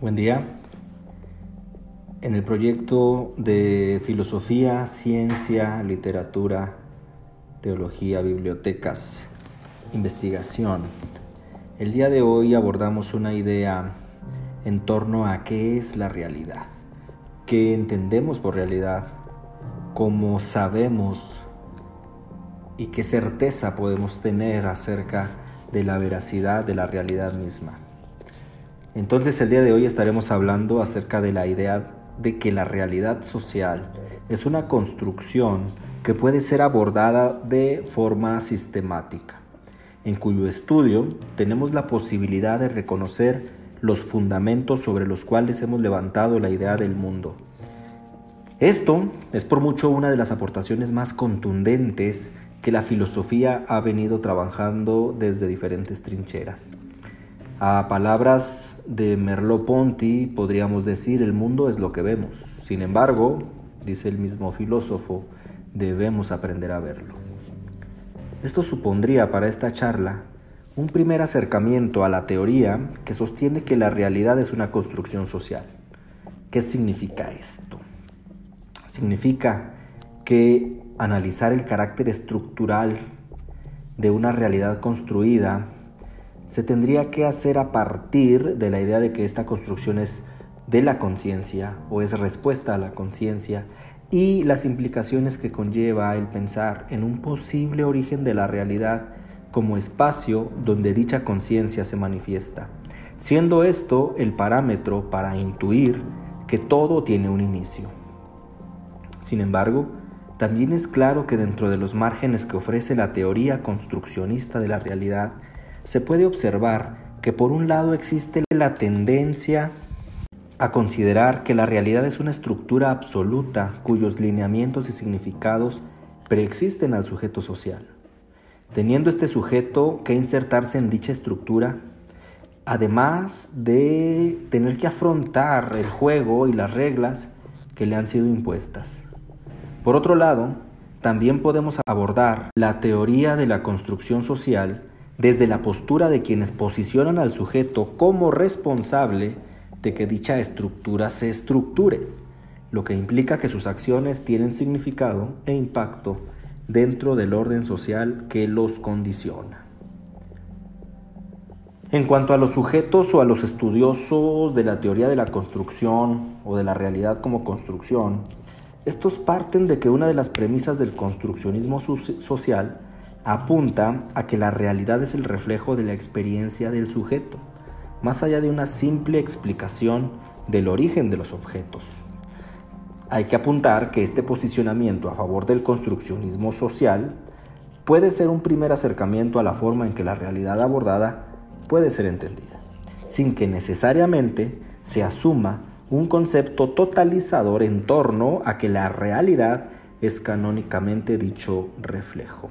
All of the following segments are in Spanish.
Buen día. En el proyecto de filosofía, ciencia, literatura, teología, bibliotecas, investigación, el día de hoy abordamos una idea en torno a qué es la realidad, qué entendemos por realidad, cómo sabemos y qué certeza podemos tener acerca de la veracidad de la realidad misma. Entonces el día de hoy estaremos hablando acerca de la idea de que la realidad social es una construcción que puede ser abordada de forma sistemática, en cuyo estudio tenemos la posibilidad de reconocer los fundamentos sobre los cuales hemos levantado la idea del mundo. Esto es por mucho una de las aportaciones más contundentes que la filosofía ha venido trabajando desde diferentes trincheras. A palabras de Merleau-Ponty podríamos decir el mundo es lo que vemos. Sin embargo, dice el mismo filósofo, debemos aprender a verlo. Esto supondría para esta charla un primer acercamiento a la teoría que sostiene que la realidad es una construcción social. ¿Qué significa esto? Significa que analizar el carácter estructural de una realidad construida se tendría que hacer a partir de la idea de que esta construcción es de la conciencia o es respuesta a la conciencia y las implicaciones que conlleva el pensar en un posible origen de la realidad como espacio donde dicha conciencia se manifiesta, siendo esto el parámetro para intuir que todo tiene un inicio. Sin embargo, también es claro que dentro de los márgenes que ofrece la teoría construccionista de la realidad, se puede observar que por un lado existe la tendencia a considerar que la realidad es una estructura absoluta cuyos lineamientos y significados preexisten al sujeto social. Teniendo este sujeto que insertarse en dicha estructura, además de tener que afrontar el juego y las reglas que le han sido impuestas. Por otro lado, también podemos abordar la teoría de la construcción social desde la postura de quienes posicionan al sujeto como responsable de que dicha estructura se estructure, lo que implica que sus acciones tienen significado e impacto dentro del orden social que los condiciona. En cuanto a los sujetos o a los estudiosos de la teoría de la construcción o de la realidad como construcción, estos parten de que una de las premisas del construccionismo social apunta a que la realidad es el reflejo de la experiencia del sujeto, más allá de una simple explicación del origen de los objetos. Hay que apuntar que este posicionamiento a favor del construccionismo social puede ser un primer acercamiento a la forma en que la realidad abordada puede ser entendida, sin que necesariamente se asuma un concepto totalizador en torno a que la realidad es canónicamente dicho reflejo.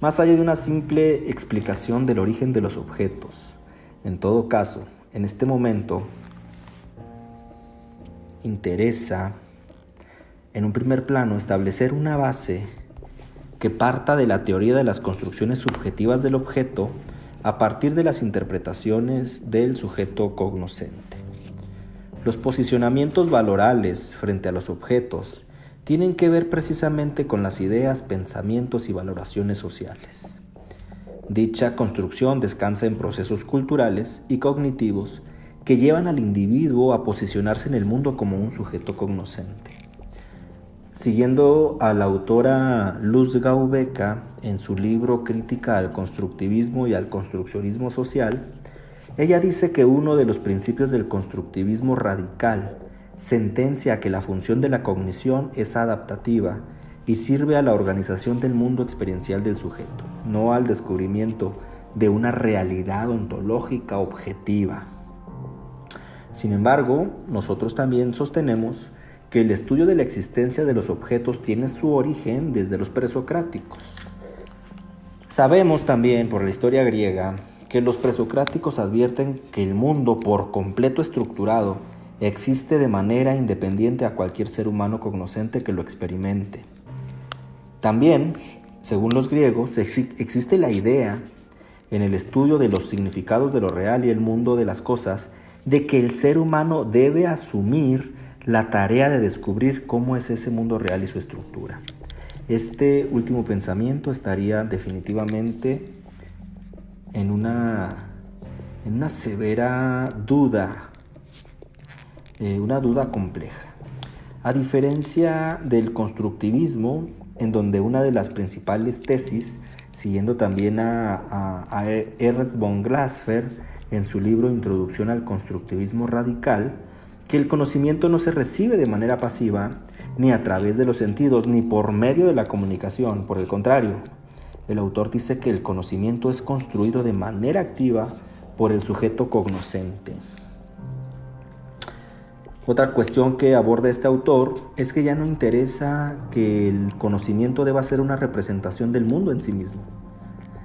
Más allá de una simple explicación del origen de los objetos, en todo caso, en este momento, interesa, en un primer plano, establecer una base que parta de la teoría de las construcciones subjetivas del objeto a partir de las interpretaciones del sujeto cognoscente. Los posicionamientos valorales frente a los objetos tienen que ver precisamente con las ideas, pensamientos y valoraciones sociales. Dicha construcción descansa en procesos culturales y cognitivos que llevan al individuo a posicionarse en el mundo como un sujeto cognoscente. Siguiendo a la autora Luz Gaubeca en su libro Crítica al constructivismo y al construccionismo social, ella dice que uno de los principios del constructivismo radical sentencia que la función de la cognición es adaptativa y sirve a la organización del mundo experiencial del sujeto, no al descubrimiento de una realidad ontológica objetiva. Sin embargo, nosotros también sostenemos que el estudio de la existencia de los objetos tiene su origen desde los presocráticos. Sabemos también por la historia griega que los presocráticos advierten que el mundo por completo estructurado existe de manera independiente a cualquier ser humano cognoscente que lo experimente. También, según los griegos, existe la idea en el estudio de los significados de lo real y el mundo de las cosas, de que el ser humano debe asumir la tarea de descubrir cómo es ese mundo real y su estructura. Este último pensamiento estaría definitivamente en una, en una severa duda, eh, una duda compleja. A diferencia del constructivismo, en donde una de las principales tesis, siguiendo también a, a Ernst von Glasfer en su libro Introducción al Constructivismo Radical, que el conocimiento no se recibe de manera pasiva, ni a través de los sentidos, ni por medio de la comunicación. Por el contrario, el autor dice que el conocimiento es construido de manera activa por el sujeto cognoscente. Otra cuestión que aborda este autor es que ya no interesa que el conocimiento deba ser una representación del mundo en sí mismo,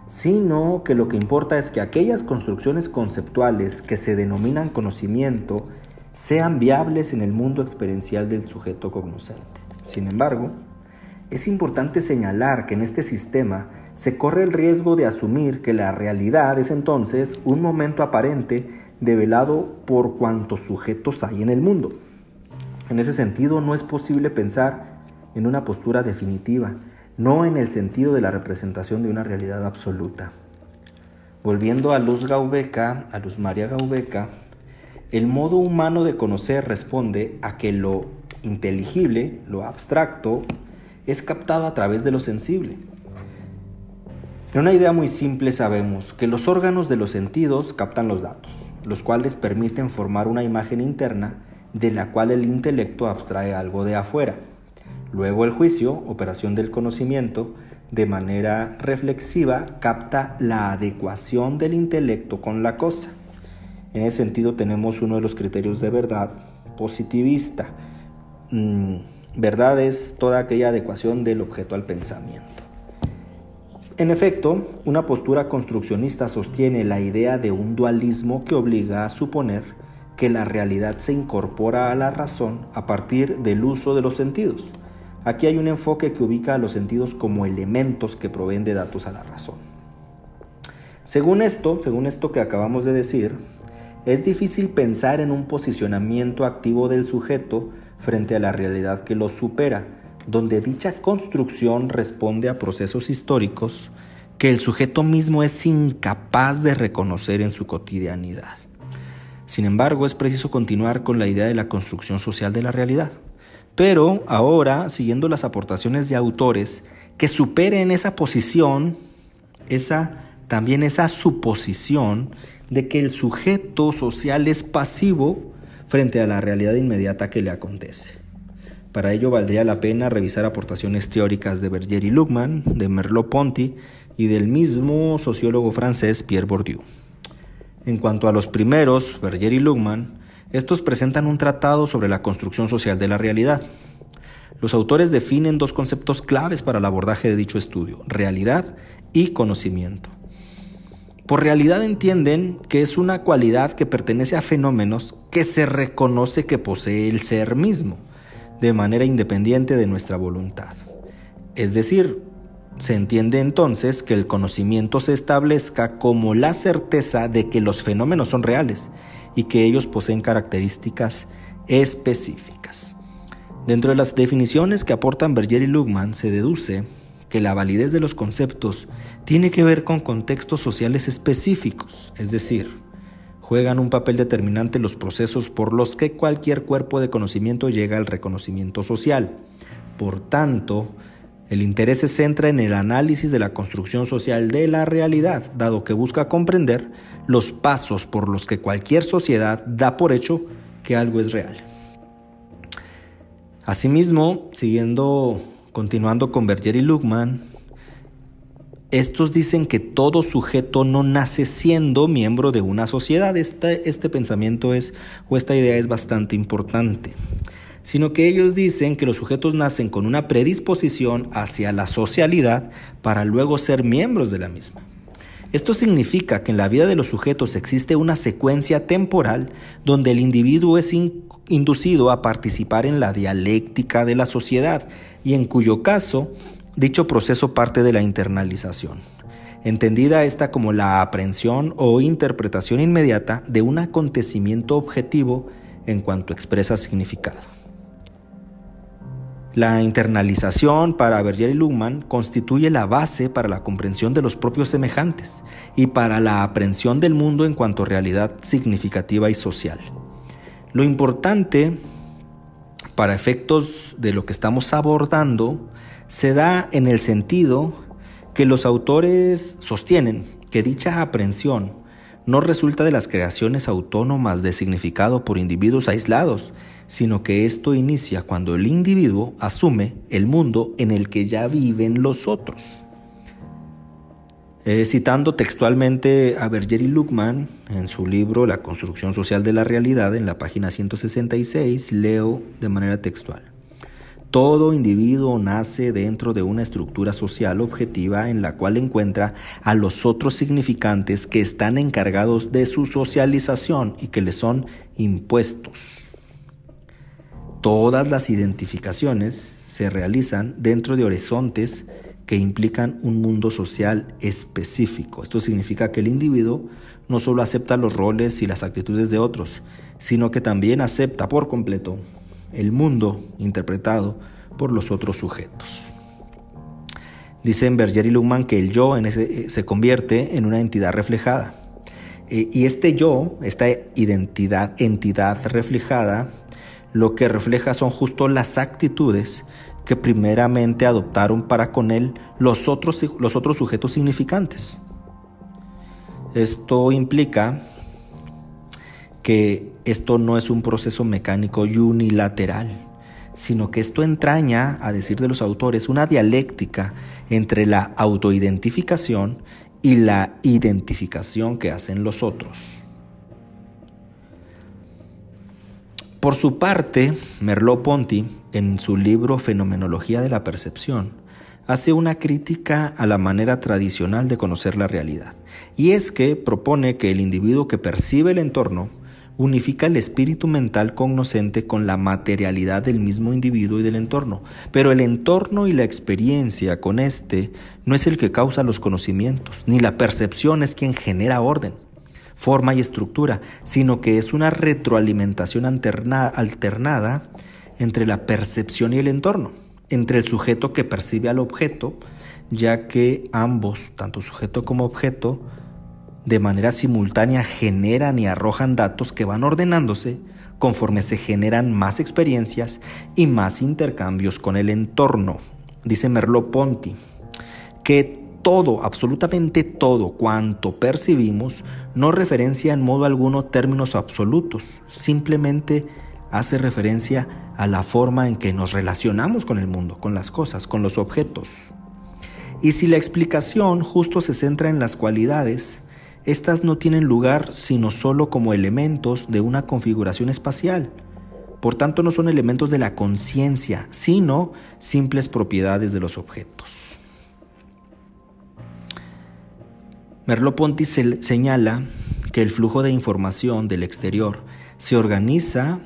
sino que lo que importa es que aquellas construcciones conceptuales que se denominan conocimiento sean viables en el mundo experiencial del sujeto cognoscente. Sin embargo, es importante señalar que en este sistema se corre el riesgo de asumir que la realidad es entonces un momento aparente develado por cuantos sujetos hay en el mundo. En ese sentido, no es posible pensar en una postura definitiva, no en el sentido de la representación de una realidad absoluta. Volviendo a Luz Gaubeca, a Luz María Gaubeca, el modo humano de conocer responde a que lo inteligible, lo abstracto, es captado a través de lo sensible. En una idea muy simple sabemos que los órganos de los sentidos captan los datos, los cuales permiten formar una imagen interna de la cual el intelecto abstrae algo de afuera. Luego el juicio, operación del conocimiento, de manera reflexiva capta la adecuación del intelecto con la cosa. En ese sentido tenemos uno de los criterios de verdad positivista. Mm, verdad es toda aquella adecuación del objeto al pensamiento. En efecto, una postura construccionista sostiene la idea de un dualismo que obliga a suponer que la realidad se incorpora a la razón a partir del uso de los sentidos. Aquí hay un enfoque que ubica a los sentidos como elementos que proveen de datos a la razón. Según esto, según esto que acabamos de decir, es difícil pensar en un posicionamiento activo del sujeto frente a la realidad que lo supera, donde dicha construcción responde a procesos históricos que el sujeto mismo es incapaz de reconocer en su cotidianidad. Sin embargo, es preciso continuar con la idea de la construcción social de la realidad, pero ahora siguiendo las aportaciones de autores que superen esa posición, esa también esa suposición de que el sujeto social es pasivo frente a la realidad inmediata que le acontece. Para ello valdría la pena revisar aportaciones teóricas de Berger y Luckman, de Merleau-Ponty y del mismo sociólogo francés Pierre Bourdieu. En cuanto a los primeros, Berger y Luckman, estos presentan un tratado sobre la construcción social de la realidad. Los autores definen dos conceptos claves para el abordaje de dicho estudio, realidad y conocimiento. Por realidad entienden que es una cualidad que pertenece a fenómenos que se reconoce que posee el ser mismo, de manera independiente de nuestra voluntad. Es decir, se entiende entonces que el conocimiento se establezca como la certeza de que los fenómenos son reales y que ellos poseen características específicas. Dentro de las definiciones que aportan Berger y Lugman se deduce que la validez de los conceptos tiene que ver con contextos sociales específicos, es decir, juegan un papel determinante los procesos por los que cualquier cuerpo de conocimiento llega al reconocimiento social. Por tanto, el interés se centra en el análisis de la construcción social de la realidad, dado que busca comprender los pasos por los que cualquier sociedad da por hecho que algo es real. Asimismo, siguiendo Continuando con Berger y Luckman, estos dicen que todo sujeto no nace siendo miembro de una sociedad. Este, este pensamiento es, o esta idea es bastante importante. Sino que ellos dicen que los sujetos nacen con una predisposición hacia la socialidad para luego ser miembros de la misma. Esto significa que en la vida de los sujetos existe una secuencia temporal donde el individuo es inducido a participar en la dialéctica de la sociedad y en cuyo caso dicho proceso parte de la internalización. entendida esta como la aprehensión o interpretación inmediata de un acontecimiento objetivo en cuanto expresa significado. La internalización para Berger y Luhmann constituye la base para la comprensión de los propios semejantes y para la aprehensión del mundo en cuanto a realidad significativa y social. Lo importante para efectos de lo que estamos abordando se da en el sentido que los autores sostienen que dicha aprehensión no resulta de las creaciones autónomas de significado por individuos aislados, sino que esto inicia cuando el individuo asume el mundo en el que ya viven los otros. Eh, citando textualmente a Berger y Luckman en su libro La construcción social de la realidad, en la página 166, leo de manera textual. Todo individuo nace dentro de una estructura social objetiva en la cual encuentra a los otros significantes que están encargados de su socialización y que le son impuestos. Todas las identificaciones se realizan dentro de horizontes que implican un mundo social específico. Esto significa que el individuo no solo acepta los roles y las actitudes de otros, sino que también acepta por completo el mundo interpretado por los otros sujetos. Dicen Berger y Luhmann que el yo en ese, se convierte en una entidad reflejada. Eh, y este yo, esta identidad, entidad reflejada, lo que refleja son justo las actitudes que primeramente adoptaron para con él los otros, los otros sujetos significantes. Esto implica que esto no es un proceso mecánico y unilateral, sino que esto entraña, a decir de los autores, una dialéctica entre la autoidentificación y la identificación que hacen los otros. Por su parte, Merleau-Ponty, en su libro Fenomenología de la Percepción, hace una crítica a la manera tradicional de conocer la realidad, y es que propone que el individuo que percibe el entorno unifica el espíritu mental cognoscente con la materialidad del mismo individuo y del entorno, pero el entorno y la experiencia con este no es el que causa los conocimientos, ni la percepción es quien genera orden forma y estructura, sino que es una retroalimentación alternada entre la percepción y el entorno, entre el sujeto que percibe al objeto, ya que ambos, tanto sujeto como objeto, de manera simultánea generan y arrojan datos que van ordenándose conforme se generan más experiencias y más intercambios con el entorno. Dice Merleau-Ponty que todo, absolutamente todo cuanto percibimos, no referencia en modo alguno términos absolutos, simplemente hace referencia a la forma en que nos relacionamos con el mundo, con las cosas, con los objetos. Y si la explicación justo se centra en las cualidades, estas no tienen lugar sino solo como elementos de una configuración espacial. Por tanto, no son elementos de la conciencia, sino simples propiedades de los objetos. Merleau-Ponty señala que el flujo de información del exterior se organiza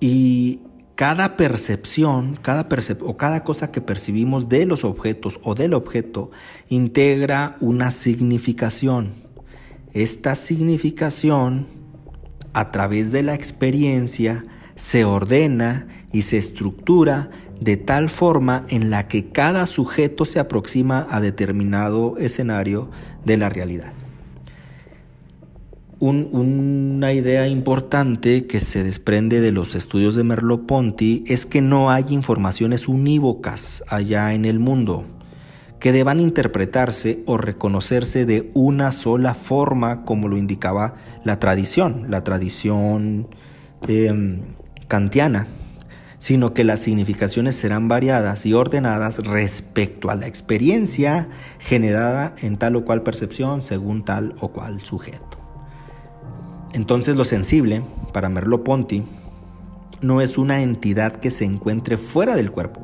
y cada percepción, cada o cada cosa que percibimos de los objetos o del objeto integra una significación. Esta significación, a través de la experiencia, se ordena y se estructura de tal forma en la que cada sujeto se aproxima a determinado escenario de la realidad. Una idea importante que se desprende de los estudios de Merleau-Ponty es que no hay informaciones unívocas allá en el mundo que deban interpretarse o reconocerse de una sola forma como lo indicaba la tradición, la tradición em, kantiana sino que las significaciones serán variadas y ordenadas respecto a la experiencia generada en tal o cual percepción según tal o cual sujeto. Entonces lo sensible, para Merleau-Ponty, no es una entidad que se encuentre fuera del cuerpo,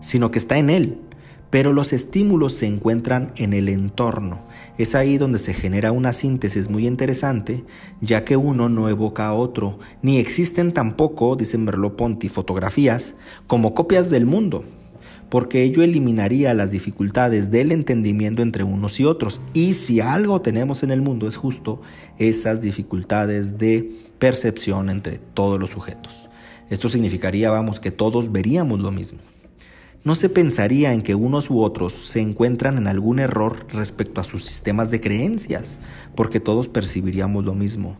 sino que está en él, pero los estímulos se encuentran en el entorno. Es ahí donde se genera una síntesis muy interesante, ya que uno no evoca a otro, ni existen tampoco, dice Merleau-Ponty, fotografías como copias del mundo, porque ello eliminaría las dificultades del entendimiento entre unos y otros. Y si algo tenemos en el mundo es justo esas dificultades de percepción entre todos los sujetos. Esto significaría, vamos, que todos veríamos lo mismo. No se pensaría en que unos u otros se encuentran en algún error respecto a sus sistemas de creencias, porque todos percibiríamos lo mismo.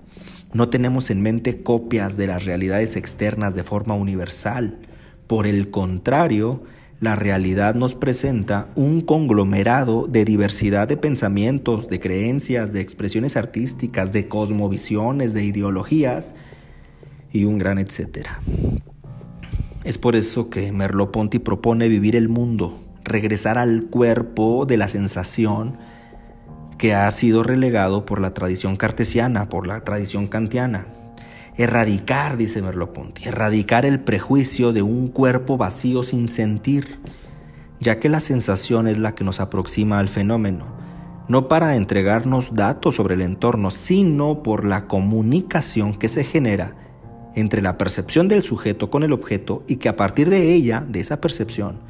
No tenemos en mente copias de las realidades externas de forma universal. Por el contrario, la realidad nos presenta un conglomerado de diversidad de pensamientos, de creencias, de expresiones artísticas, de cosmovisiones, de ideologías y un gran etcétera. Es por eso que Merleau-Ponty propone vivir el mundo, regresar al cuerpo de la sensación que ha sido relegado por la tradición cartesiana, por la tradición kantiana. Erradicar, dice Merleau-Ponty, erradicar el prejuicio de un cuerpo vacío sin sentir, ya que la sensación es la que nos aproxima al fenómeno, no para entregarnos datos sobre el entorno, sino por la comunicación que se genera entre la percepción del sujeto con el objeto y que a partir de ella, de esa percepción,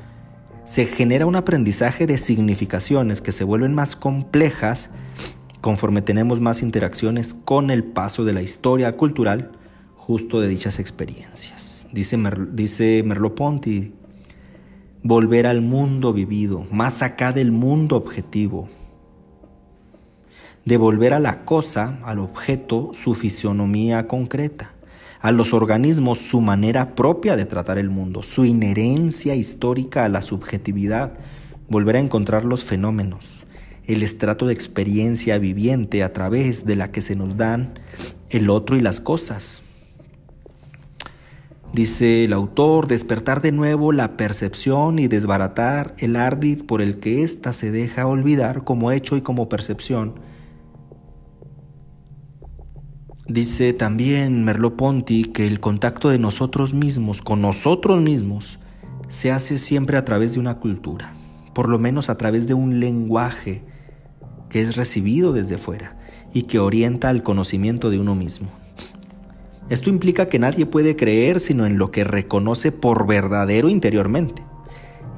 se genera un aprendizaje de significaciones que se vuelven más complejas conforme tenemos más interacciones con el paso de la historia cultural justo de dichas experiencias. Dice, dice Merleau-Ponty, volver al mundo vivido, más acá del mundo objetivo, devolver a la cosa, al objeto, su fisionomía concreta, a los organismos su manera propia de tratar el mundo, su inherencia histórica a la subjetividad, volver a encontrar los fenómenos, el estrato de experiencia viviente a través de la que se nos dan el otro y las cosas. Dice el autor, despertar de nuevo la percepción y desbaratar el ardid por el que ésta se deja olvidar como hecho y como percepción. Dice también Merleau-Ponty que el contacto de nosotros mismos con nosotros mismos se hace siempre a través de una cultura, por lo menos a través de un lenguaje que es recibido desde fuera y que orienta al conocimiento de uno mismo. Esto implica que nadie puede creer sino en lo que reconoce por verdadero interiormente.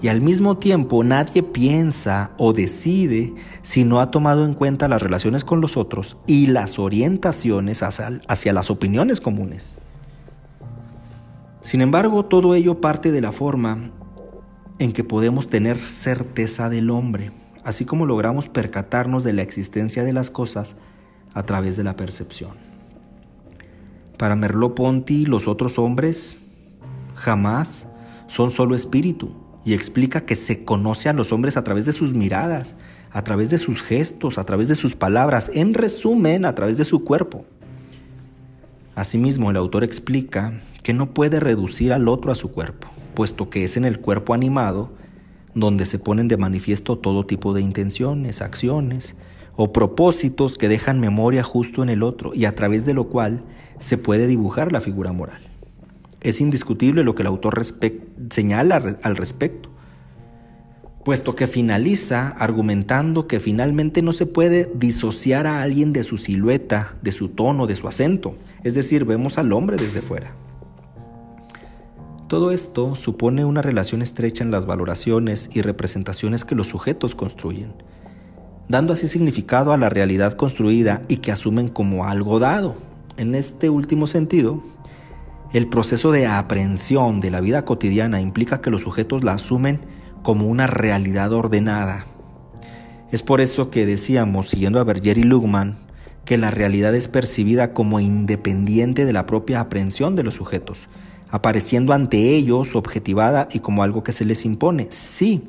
Y al mismo tiempo nadie piensa o decide si no ha tomado en cuenta las relaciones con los otros y las orientaciones hacia, hacia las opiniones comunes. Sin embargo, todo ello parte de la forma en que podemos tener certeza del hombre así como logramos percatarnos de la existencia de las cosas a través de la percepción. Para Merleau-Ponty, los otros hombres jamás son solo espíritu y explica que se conoce a los hombres a través de sus miradas, a través de sus gestos, a través de sus palabras, en resumen, a través de su cuerpo. Asimismo, el autor explica que no puede reducir al otro a su cuerpo, puesto que es en el cuerpo animado donde se ponen de manifiesto todo tipo de intenciones, acciones o propósitos que dejan memoria justo en el otro y a través de lo cual se puede dibujar la figura moral. Es indiscutible lo que el autor señala al respecto, puesto que finaliza argumentando que finalmente no se puede disociar a alguien de su silueta, de su tono, de su acento, es decir, vemos al hombre desde fuera. Todo esto supone una relación estrecha en las valoraciones y representaciones que los sujetos construyen, dando así significado a la realidad construida y que asumen como algo dado. En este último sentido, el proceso de aprehensión de la vida cotidiana implica que los sujetos la asumen como una realidad ordenada. Es por eso que decíamos, siguiendo a Berger y Lugman, que la realidad es percibida como independiente de la propia aprehensión de los sujetos, apareciendo ante ellos objetivada y como algo que se les impone. Sí,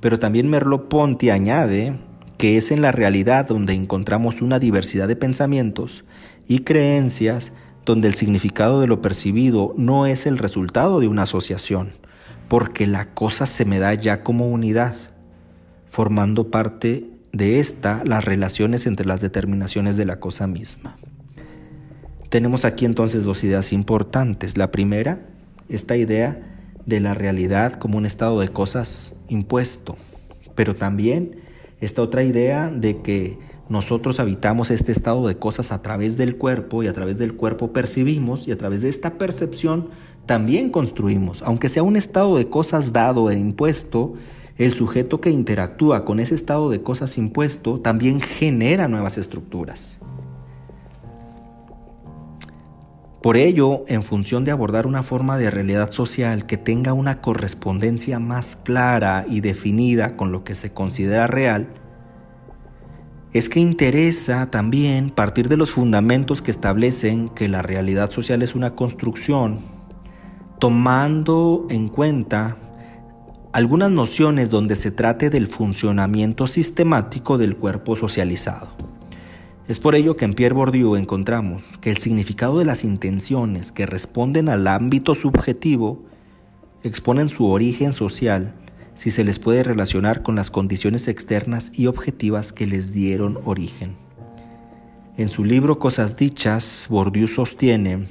pero también Merleau-Ponty añade que es en la realidad donde encontramos una diversidad de pensamientos y creencias donde el significado de lo percibido no es el resultado de una asociación, porque la cosa se me da ya como unidad, formando parte de esta las relaciones entre las determinaciones de la cosa misma. Tenemos aquí entonces dos ideas importantes. La primera, esta idea de la realidad como un estado de cosas impuesto, pero también esta otra idea de que nosotros habitamos este estado de cosas a través del cuerpo y a través del cuerpo percibimos y a través de esta percepción también construimos, aunque sea un estado de cosas dado e impuesto, el sujeto que interactúa con ese estado de cosas impuesto también genera nuevas estructuras. Por ello, en función de abordar una forma de realidad social que tenga una correspondencia más clara y definida con lo que se considera real, es que interesa también partir de los fundamentos que establecen que la realidad social es una construcción, tomando en cuenta algunas nociones donde se trate del funcionamiento sistemático del cuerpo socializado. Es por ello que en Pierre Bourdieu encontramos que el significado de las intenciones que responden al ámbito subjetivo exponen su origen social si se les puede relacionar con las condiciones externas y objetivas que les dieron origen. En su libro Cosas Dichas, Bourdieu sostiene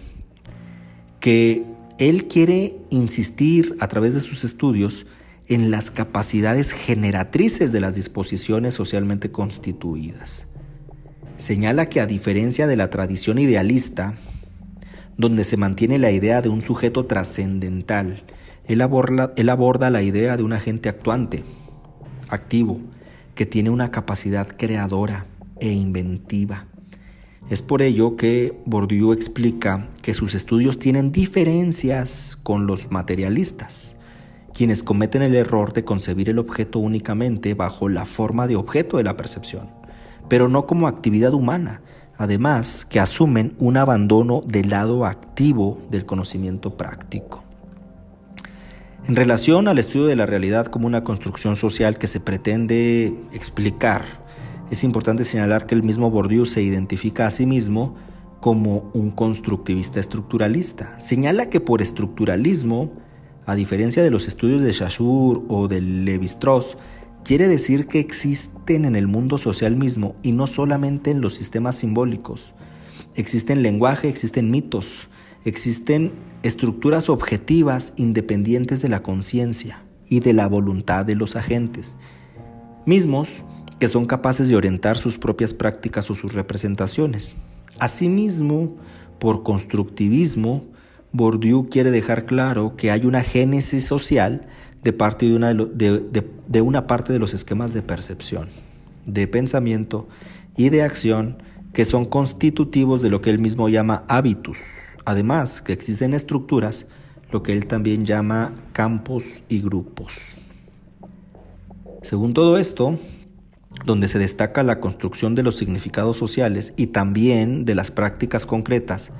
que él quiere insistir a través de sus estudios en las capacidades generatrices de las disposiciones socialmente constituidas. Señala que a diferencia de la tradición idealista, donde se mantiene la idea de un sujeto trascendental, él aborda, la idea de un agente actuante, activo, que tiene una capacidad creadora e inventiva. Es por ello que Bourdieu explica que sus estudios tienen diferencias con los materialistas quienes cometen el error de concebir el objeto únicamente bajo la forma de objeto de la percepción, pero no como actividad humana, además que asumen un abandono del lado activo del conocimiento práctico. En relación al estudio de la realidad como una construcción social que se pretende explicar, es importante señalar que el mismo Bourdieu se identifica a sí mismo como un constructivista estructuralista. Señala que por estructuralismo a diferencia de los estudios de Shashur o de Levi-Strauss, quiere decir que existen en el mundo social mismo y no solamente en los sistemas simbólicos. Existen lenguaje, existen mitos, existen estructuras objetivas independientes de la conciencia y de la voluntad de los agentes, mismos que son capaces de orientar sus propias prácticas o sus representaciones. Asimismo, por constructivismo, Bourdieu quiere dejar claro que hay una génesis social de, parte de, una, de, una parte de los esquemas de percepción, de pensamiento y de acción que son constitutivos de lo que él mismo llama hábitus. Además, que existen estructuras, lo que él también llama campos y grupos. Según todo esto, donde se destaca la construcción de los significados sociales y también de las prácticas concretas,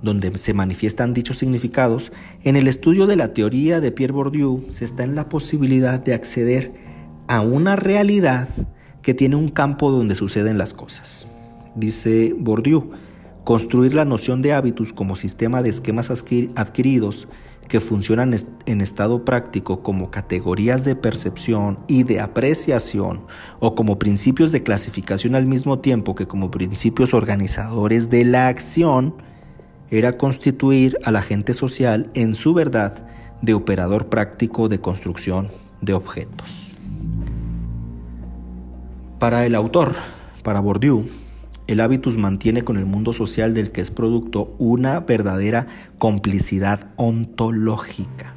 donde se manifiestan dichos significados, en el estudio de la teoría de Pierre Bourdieu se está en la posibilidad de acceder a una realidad que tiene un campo donde suceden las cosas. Dice Bourdieu, construir la noción de hábitos como sistema de esquemas adquiridos que funcionan en estado práctico como categorías de percepción y de apreciación o como principios de clasificación al mismo tiempo que como principios organizadores de la acción, era constituir al agente social en su verdad de operador práctico de construcción de objetos. Para el autor, para Bourdieu, el hábitus mantiene con el mundo social del que es producto una verdadera complicidad ontológica,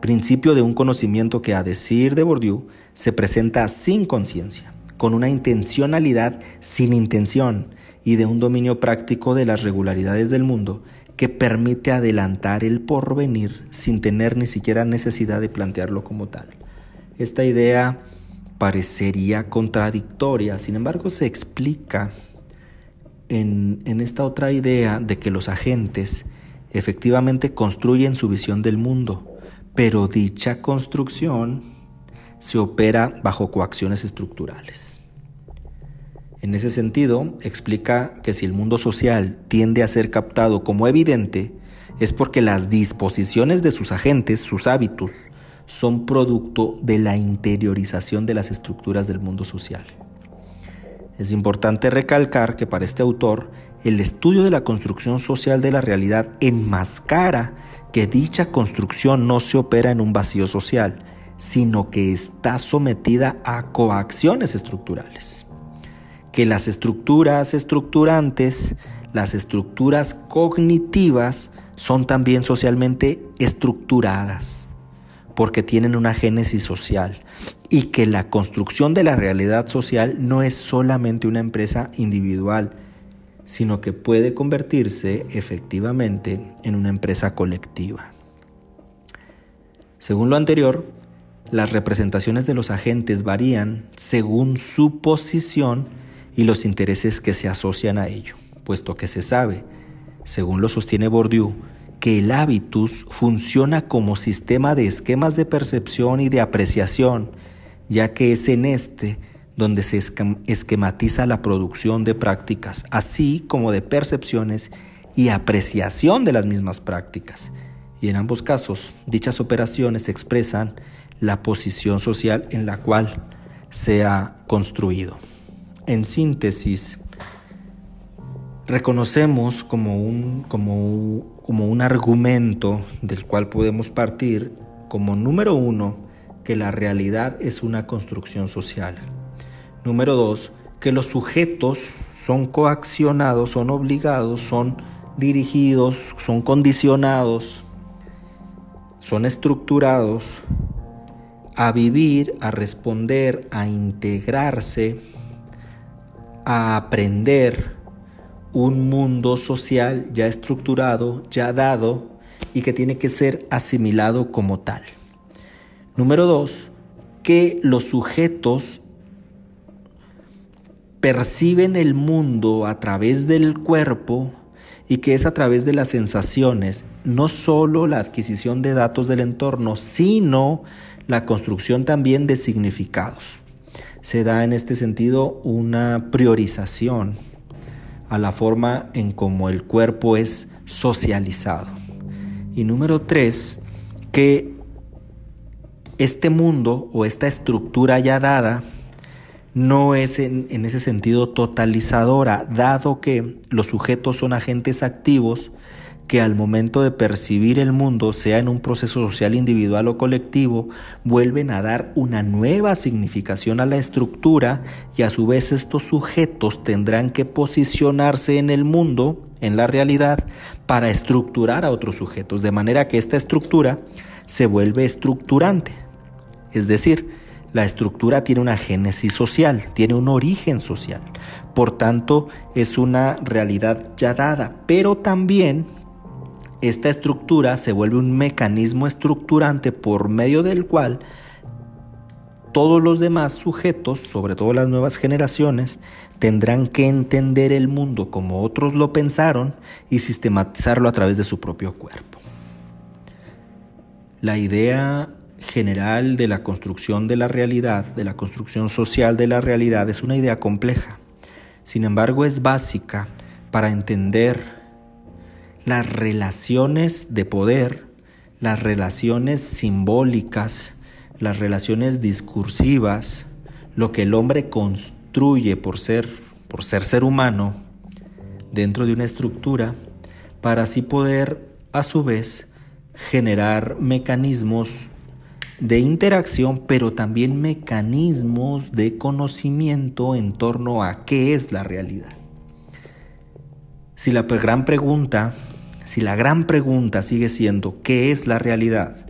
principio de un conocimiento que a decir de Bourdieu se presenta sin conciencia, con una intencionalidad sin intención, y de un dominio práctico de las regularidades del mundo que permite adelantar el porvenir sin tener ni siquiera necesidad de plantearlo como tal. Esta idea parecería contradictoria, sin embargo se explica en, esta otra idea de que los agentes efectivamente construyen su visión del mundo, pero dicha construcción se opera bajo coacciones estructurales. En ese sentido, explica que si el mundo social tiende a ser captado como evidente, es porque las disposiciones de sus agentes, sus hábitos, son producto de la interiorización de las estructuras del mundo social. Es importante recalcar que para este autor, el estudio de la construcción social de la realidad enmascara que dicha construcción no se opera en un vacío social, sino que está sometida a coacciones estructurales. Que las estructuras estructurantes, las estructuras cognitivas, son también socialmente estructuradas porque tienen una génesis social y que la construcción de la realidad social no es solamente una empresa individual, sino que puede convertirse efectivamente en una empresa colectiva. Según lo anterior, las representaciones de los agentes varían según su posición y los intereses que se asocian a ello, puesto que se sabe, según lo sostiene Bourdieu, que el hábitus funciona como sistema de esquemas de percepción y de apreciación, ya que es en este donde se esquematiza la producción de prácticas, así como de percepciones y apreciación de las mismas prácticas. Y en ambos casos, dichas operaciones expresan la posición social en la cual se ha construido. En síntesis, reconocemos como un, como como un argumento del cual podemos partir como número uno, que la realidad es una construcción social. Número dos, que los sujetos son coaccionados, son obligados, son dirigidos, son condicionados, son estructurados a vivir, a responder, a integrarse, a aprender, un mundo social ya estructurado, ya dado y que tiene que ser asimilado como tal. Número dos, que los sujetos perciben el mundo a través del cuerpo y que es a través de las sensaciones, no solo la adquisición de datos del entorno, sino la construcción también de significados. Se da en este sentido una priorización a la forma en cómo el cuerpo es socializado. Y número tres, que este mundo o esta estructura ya dada no es en, ese sentido totalizadora, dado que los sujetos son agentes activos que al momento de percibir el mundo, sea en un proceso social individual o colectivo, vuelven a dar una nueva significación a la estructura y a su vez estos sujetos tendrán que posicionarse en el mundo, en la realidad, para estructurar a otros sujetos, de manera que esta estructura se vuelve estructurante. Es decir, la estructura tiene una génesis social, tiene un origen social. Por tanto, es una realidad ya dada, pero también esta estructura se vuelve un mecanismo estructurante por medio del cual todos los demás sujetos, sobre todo las nuevas generaciones, tendrán que entender el mundo como otros lo pensaron y sistematizarlo a través de su propio cuerpo. La idea general de la construcción de la realidad, de la construcción social de la realidad, es una idea compleja. Sin embargo, es básica para entender las relaciones de poder, las relaciones simbólicas, las relaciones discursivas, lo que el hombre construye por ser, por ser ser humano dentro de una estructura, para así poder a su vez generar mecanismos de interacción, pero también mecanismos de conocimiento en torno a qué es la realidad. Si la gran pregunta, si la gran pregunta sigue siendo ¿qué es la realidad?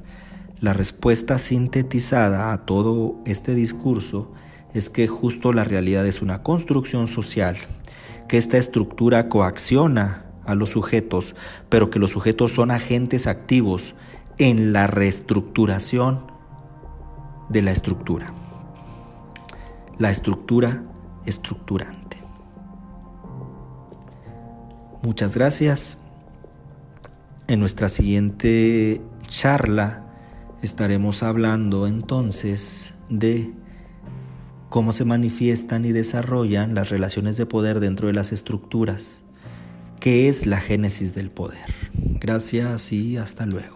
La respuesta sintetizada a todo este discurso es que justo la realidad es una construcción social, que esta estructura coacciona a los sujetos, pero que los sujetos son agentes activos en la reestructuración de la estructura. La estructura estructurante. Muchas gracias. En nuestra siguiente charla estaremos hablando entonces de cómo se manifiestan y desarrollan las relaciones de poder dentro de las estructuras, qué es la génesis del poder. Gracias y hasta luego.